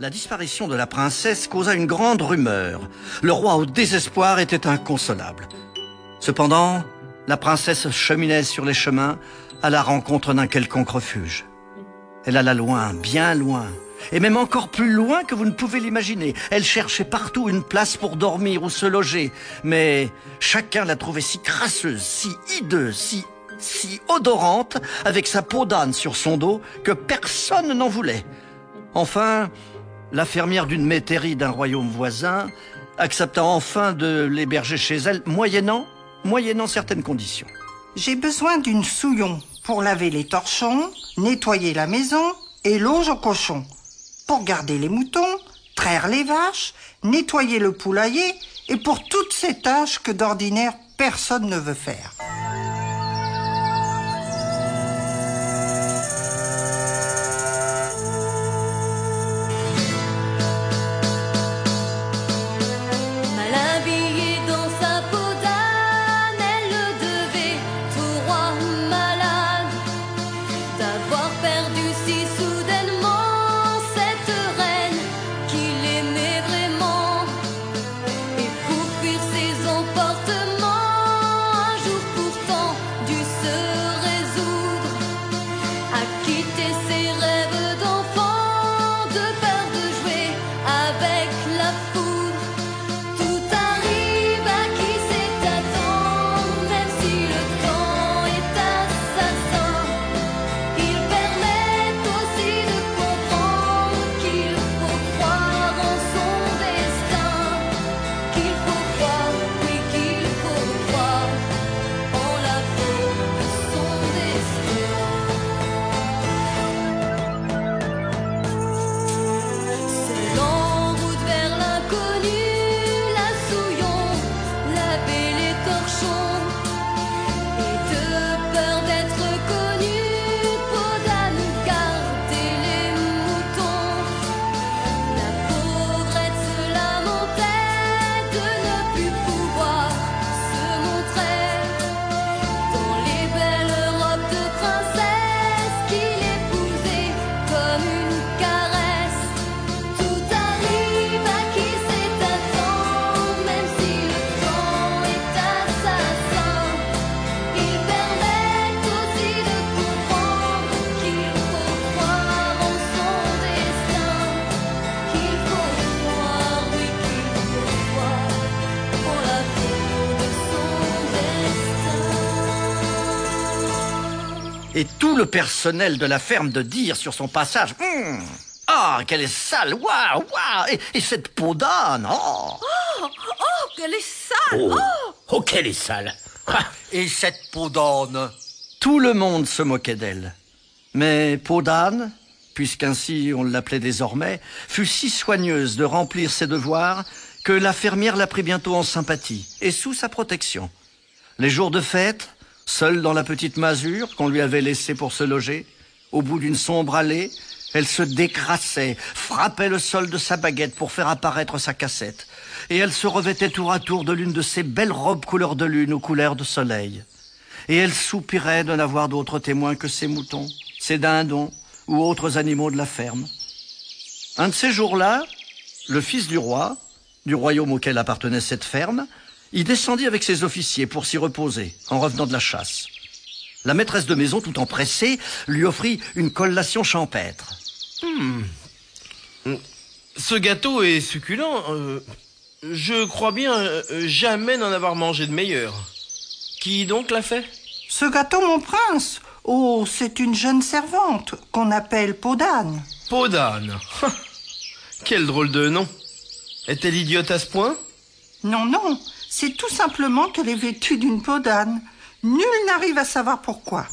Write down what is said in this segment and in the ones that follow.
La disparition de la princesse causa une grande rumeur. Le roi au désespoir était inconsolable. Cependant, la princesse cheminait sur les chemins à la rencontre d'un quelconque refuge. Elle alla loin, bien loin, et même encore plus loin que vous ne pouvez l'imaginer. Elle cherchait partout une place pour dormir ou se loger, mais chacun la trouvait si crasseuse, si hideuse, si si odorante, avec sa peau d'âne sur son dos, que personne n'en voulait. Enfin, la fermière d'une métairie d'un royaume voisin accepta enfin de l'héberger chez elle, moyennant, moyennant certaines conditions. J'ai besoin d'une souillon pour laver les torchons, nettoyer la maison et l'auge aux cochons, pour garder les moutons, traire les vaches, nettoyer le poulailler et pour toutes ces tâches que d'ordinaire personne ne veut faire. Et tout le personnel de la ferme de dire sur son passage. Hum, Ah, qu'elle est sale. Waouh, waouh. Et, cette peau d'âne Oh. Oh, oh qu'elle est sale. Oh, oh, oh qu'elle est sale. Et cette peau d'âne. Tout le monde se moquait d'elle. Mais peau d'âne, puisqu'ainsi on l'appelait désormais, fut si soigneuse de remplir ses devoirs que la fermière la prit bientôt en sympathie et sous sa protection. Les jours de fête, Seule dans la petite masure qu'on lui avait laissée pour se loger, au bout d'une sombre allée, elle se décrassait, frappait le sol de sa baguette pour faire apparaître sa cassette, et elle se revêtait tour à tour de l'une de ses belles robes couleur de lune aux couleurs de soleil. Et elle soupirait de n'avoir d'autres témoins que ses moutons, ses dindons ou autres animaux de la ferme. Un de ces jours-là, le fils du roi, du royaume auquel appartenait cette ferme, il descendit avec ses officiers pour s'y reposer, en revenant de la chasse. La maîtresse de maison, tout empressée, lui offrit une collation champêtre. Hmm. Ce gâteau est succulent. Euh, je crois bien euh, jamais n'en avoir mangé de meilleur. Qui donc l'a fait? Ce gâteau, mon prince? Oh, c'est une jeune servante qu'on appelle Podane. Podane Quel drôle de nom. Est-elle idiote à ce point? Non, non, c'est tout simplement qu'elle est vêtue d'une peau d'âne. Nul n'arrive à savoir pourquoi.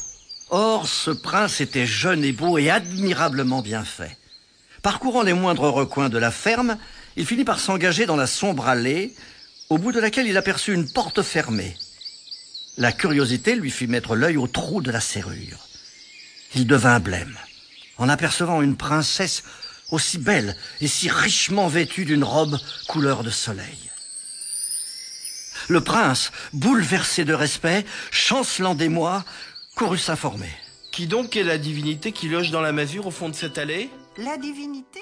Or, ce prince était jeune et beau et admirablement bien fait. Parcourant les moindres recoins de la ferme, il finit par s'engager dans la sombre allée, au bout de laquelle il aperçut une porte fermée. La curiosité lui fit mettre l'œil au trou de la serrure. Il devint blême, en apercevant une princesse aussi belle et si richement vêtue d'une robe couleur de soleil. Le prince, bouleversé de respect, chancelant d'émoi, courut s'informer. Qui donc est la divinité qui loge dans la masure au fond de cette allée? La divinité?